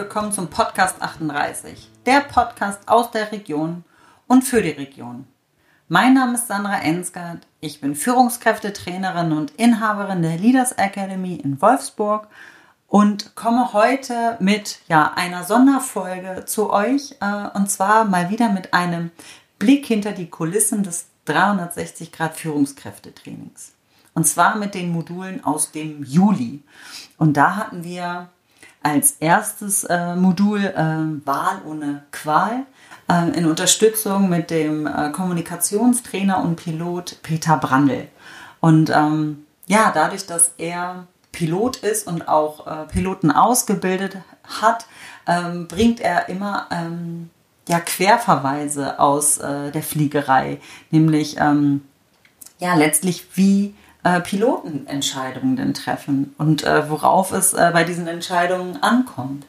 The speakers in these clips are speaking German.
willkommen zum Podcast 38, der Podcast aus der Region und für die Region. Mein Name ist Sandra Ensgard, ich bin Führungskräftetrainerin und Inhaberin der Leaders Academy in Wolfsburg und komme heute mit ja, einer Sonderfolge zu euch äh, und zwar mal wieder mit einem Blick hinter die Kulissen des 360 Grad Führungskräftetrainings. Und zwar mit den Modulen aus dem Juli. Und da hatten wir als erstes äh, Modul äh, Wahl ohne Qual äh, in Unterstützung mit dem äh, Kommunikationstrainer und Pilot Peter Brandl. Und ähm, ja, dadurch, dass er Pilot ist und auch äh, Piloten ausgebildet hat, ähm, bringt er immer ähm, ja, Querverweise aus äh, der Fliegerei, nämlich ähm, ja letztlich wie äh, Piloten Entscheidungen denn treffen und äh, worauf es äh, bei diesen Entscheidungen ankommt.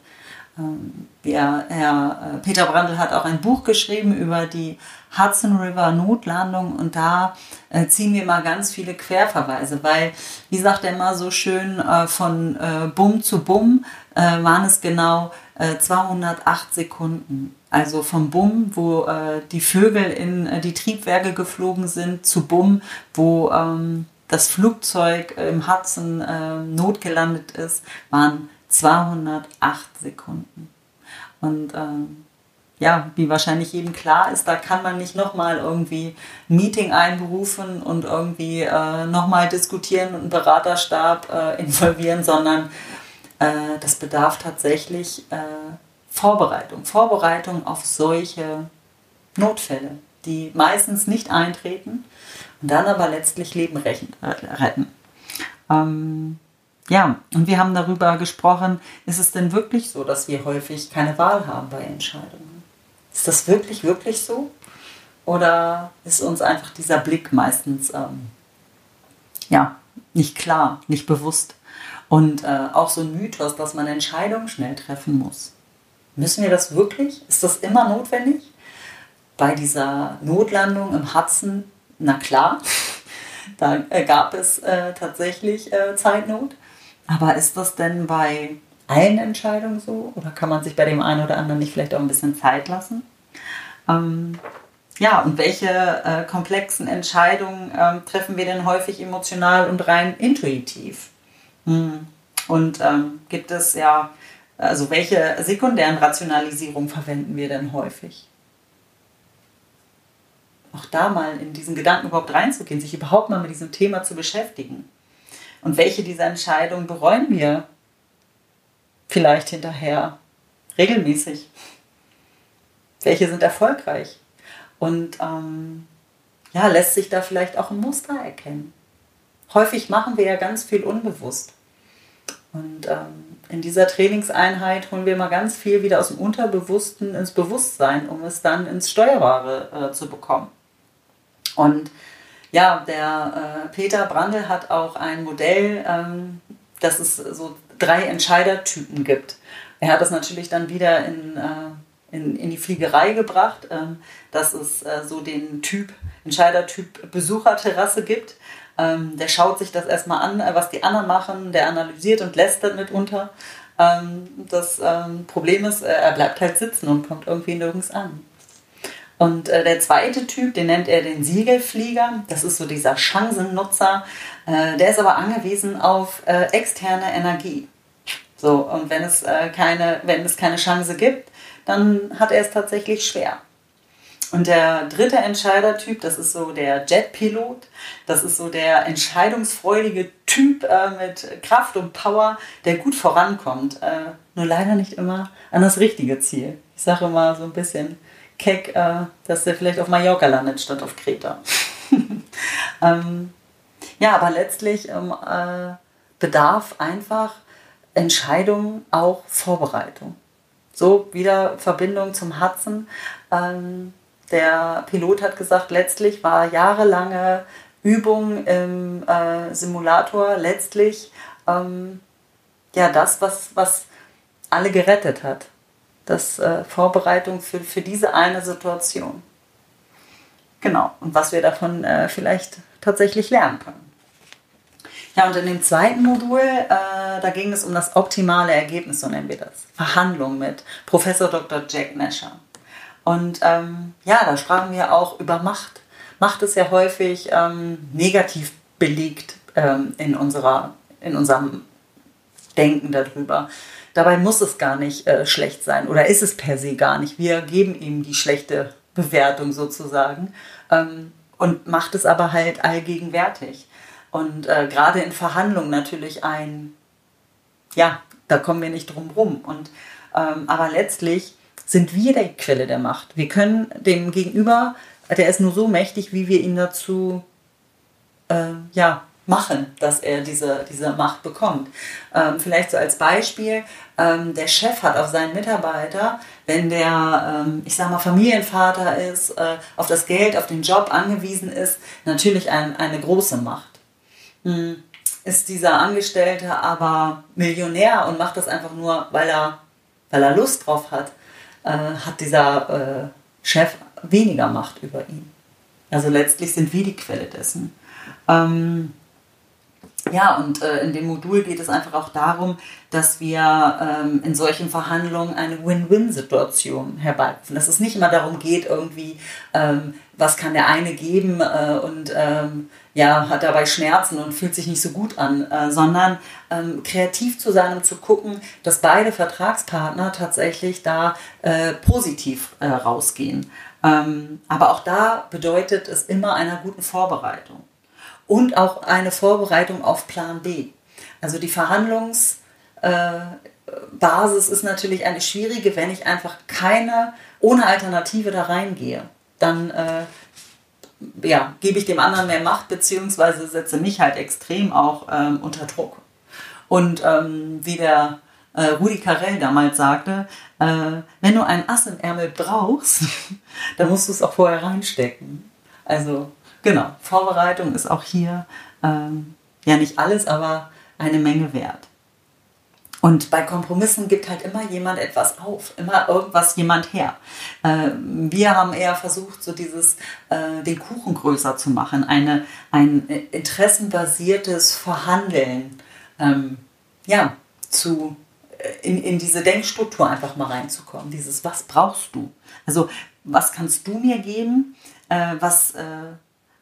Ähm, der Herr äh, Peter Brandl hat auch ein Buch geschrieben über die Hudson River Notlandung und da äh, ziehen wir mal ganz viele Querverweise, weil, wie sagt er mal so schön, äh, von äh, Bumm zu Bumm äh, waren es genau 208 äh, Sekunden. Also vom Bumm, wo die Vögel in die Triebwerke geflogen sind, zu Bumm, wo ähm, das Flugzeug im Hudson notgelandet ist, waren 208 Sekunden. Und ähm, ja, wie wahrscheinlich jedem klar ist, da kann man nicht nochmal irgendwie ein Meeting einberufen und irgendwie äh, nochmal diskutieren und einen Beraterstab äh, involvieren, sondern äh, das bedarf tatsächlich äh, Vorbereitung. Vorbereitung auf solche Notfälle, die meistens nicht eintreten dann aber letztlich Leben retten. Ähm, ja, und wir haben darüber gesprochen, ist es denn wirklich so, dass wir häufig keine Wahl haben bei Entscheidungen? Ist das wirklich, wirklich so? Oder ist uns einfach dieser Blick meistens ähm, ja, nicht klar, nicht bewusst? Und äh, auch so ein Mythos, dass man Entscheidungen schnell treffen muss. Müssen wir das wirklich? Ist das immer notwendig? Bei dieser Notlandung im Hudson, na klar, da äh, gab es äh, tatsächlich äh, Zeitnot. Aber ist das denn bei allen Entscheidungen so? Oder kann man sich bei dem einen oder anderen nicht vielleicht auch ein bisschen Zeit lassen? Ähm, ja, und welche äh, komplexen Entscheidungen ähm, treffen wir denn häufig emotional und rein intuitiv? Hm. Und ähm, gibt es ja, also welche sekundären Rationalisierungen verwenden wir denn häufig? Auch da mal in diesen Gedanken überhaupt reinzugehen, sich überhaupt mal mit diesem Thema zu beschäftigen. Und welche dieser Entscheidungen bereuen wir vielleicht hinterher regelmäßig? Welche sind erfolgreich? Und ähm, ja, lässt sich da vielleicht auch ein Muster erkennen. Häufig machen wir ja ganz viel unbewusst. Und ähm, in dieser Trainingseinheit holen wir mal ganz viel wieder aus dem Unterbewussten ins Bewusstsein, um es dann ins Steuerbare äh, zu bekommen. Und ja, der äh, Peter Brandl hat auch ein Modell, ähm, dass es so drei Entscheidertypen gibt. Er hat das natürlich dann wieder in, äh, in, in die Fliegerei gebracht, ähm, dass es äh, so den Typ, Entscheidertyp Besucherterrasse gibt. Ähm, der schaut sich das erstmal an, äh, was die anderen machen, der analysiert und lästert mitunter. Ähm, das ähm, Problem ist, äh, er bleibt halt sitzen und kommt irgendwie nirgends an. Und äh, der zweite Typ, den nennt er den Siegelflieger. Das ist so dieser Chancennutzer. Äh, der ist aber angewiesen auf äh, externe Energie. So, und wenn es, äh, keine, wenn es keine Chance gibt, dann hat er es tatsächlich schwer. Und der dritte Entscheidertyp, das ist so der Jetpilot. Das ist so der entscheidungsfreudige Typ äh, mit Kraft und Power, der gut vorankommt. Äh, nur leider nicht immer an das richtige Ziel. Ich sage immer so ein bisschen, keck, äh, dass der vielleicht auf Mallorca landet statt auf Kreta. ähm, ja, aber letztlich ähm, äh, bedarf einfach Entscheidung auch Vorbereitung. So wieder Verbindung zum Hudson. Ähm, der Pilot hat gesagt, letztlich war jahrelange Übung im äh, Simulator letztlich ähm, ja das, was, was alle gerettet hat das äh, Vorbereitung für, für diese eine Situation. Genau, und was wir davon äh, vielleicht tatsächlich lernen können. Ja, und in dem zweiten Modul, äh, da ging es um das optimale Ergebnis, so nennen wir das. Verhandlung mit Professor Dr. Jack Nasher. Und ähm, ja, da sprachen wir auch über Macht. Macht ist ja häufig ähm, negativ belegt ähm, in, unserer, in unserem Denken darüber. Dabei muss es gar nicht äh, schlecht sein oder ist es per se gar nicht. Wir geben ihm die schlechte Bewertung sozusagen ähm, und macht es aber halt allgegenwärtig. Und äh, gerade in Verhandlungen natürlich ein, ja, da kommen wir nicht drum rum. Und, ähm, aber letztlich sind wir die Quelle der Macht. Wir können dem Gegenüber, der ist nur so mächtig, wie wir ihn dazu äh, ja, machen, dass er diese, diese Macht bekommt. Ähm, vielleicht so als Beispiel, ähm, der Chef hat auf seinen Mitarbeiter, wenn der, ähm, ich sag mal, Familienvater ist, äh, auf das Geld, auf den Job angewiesen ist, natürlich ein, eine große Macht. Hm. Ist dieser Angestellte aber Millionär und macht das einfach nur, weil er, weil er Lust drauf hat, äh, hat dieser äh, Chef weniger Macht über ihn. Also letztlich sind wir die Quelle dessen. Ähm, ja, und äh, in dem Modul geht es einfach auch darum, dass wir ähm, in solchen Verhandlungen eine Win-Win-Situation herbeirufen. Dass es nicht immer darum geht, irgendwie, ähm, was kann der eine geben äh, und ähm, ja, hat dabei Schmerzen und fühlt sich nicht so gut an, äh, sondern ähm, kreativ zu sein und zu gucken, dass beide Vertragspartner tatsächlich da äh, positiv äh, rausgehen. Ähm, aber auch da bedeutet es immer einer guten Vorbereitung und auch eine Vorbereitung auf Plan B. Also die Verhandlungsbasis ist natürlich eine schwierige, wenn ich einfach keine, ohne Alternative da reingehe. Dann äh, ja, gebe ich dem anderen mehr Macht, beziehungsweise setze mich halt extrem auch ähm, unter Druck. Und ähm, wie der äh, Rudi Carell damals sagte, äh, wenn du ein Ass im Ärmel brauchst, dann musst du es auch vorher reinstecken. Also genau, Vorbereitung ist auch hier ähm, ja nicht alles, aber eine Menge wert. Und bei Kompromissen gibt halt immer jemand etwas auf, immer irgendwas jemand her. Äh, wir haben eher versucht, so dieses, äh, den Kuchen größer zu machen, eine, ein interessenbasiertes Verhandeln, ähm, ja, zu, äh, in, in diese Denkstruktur einfach mal reinzukommen. Dieses, was brauchst du? Also, was kannst du mir geben, äh, was, äh,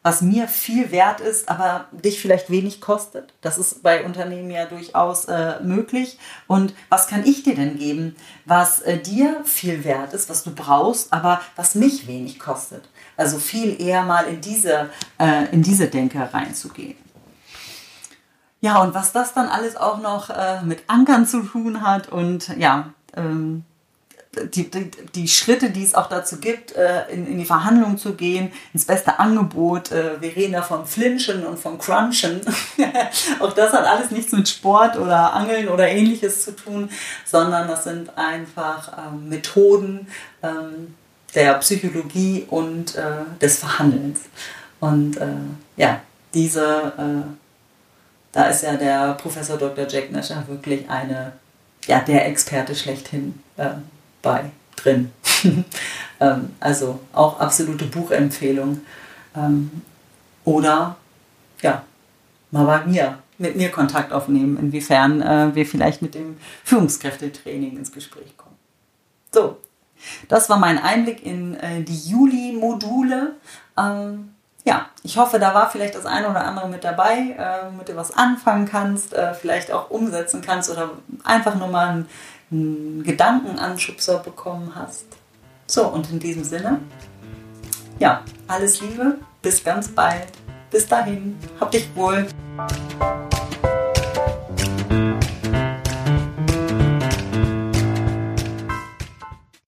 was mir viel wert ist, aber dich vielleicht wenig kostet. Das ist bei Unternehmen ja durchaus äh, möglich. Und was kann ich dir denn geben, was äh, dir viel wert ist, was du brauchst, aber was mich wenig kostet? Also viel eher mal in diese, äh, in diese Denke reinzugehen. Ja, und was das dann alles auch noch äh, mit Ankern zu tun hat und ja, ähm, die, die, die, Schritte, die es auch dazu gibt, äh, in, in die Verhandlungen zu gehen, ins beste Angebot. Äh, wir reden da von Flinchen und von Crunchen. auch das hat alles nichts mit Sport oder Angeln oder ähnliches zu tun, sondern das sind einfach ähm, Methoden ähm, der Psychologie und äh, des Verhandelns. Und ja, diese, da ist ja der Professor Dr. Jack Nasher wirklich eine, ja, der Experte schlechthin äh, bei drin. ähm, also auch absolute Buchempfehlung. Ähm, oder ja, mal bei mir, mit mir Kontakt aufnehmen, inwiefern äh, wir vielleicht mit dem Führungskräftetraining ins Gespräch kommen. So, das war mein Einblick in äh, die Juli-Module. Ähm, ja, ich hoffe, da war vielleicht das eine oder andere mit dabei, äh, mit dem was anfangen kannst, äh, vielleicht auch umsetzen kannst oder einfach nur mal ein einen Gedankenanschubser bekommen hast. So, und in diesem Sinne, ja, alles Liebe, bis ganz bald. Bis dahin, hab dich wohl.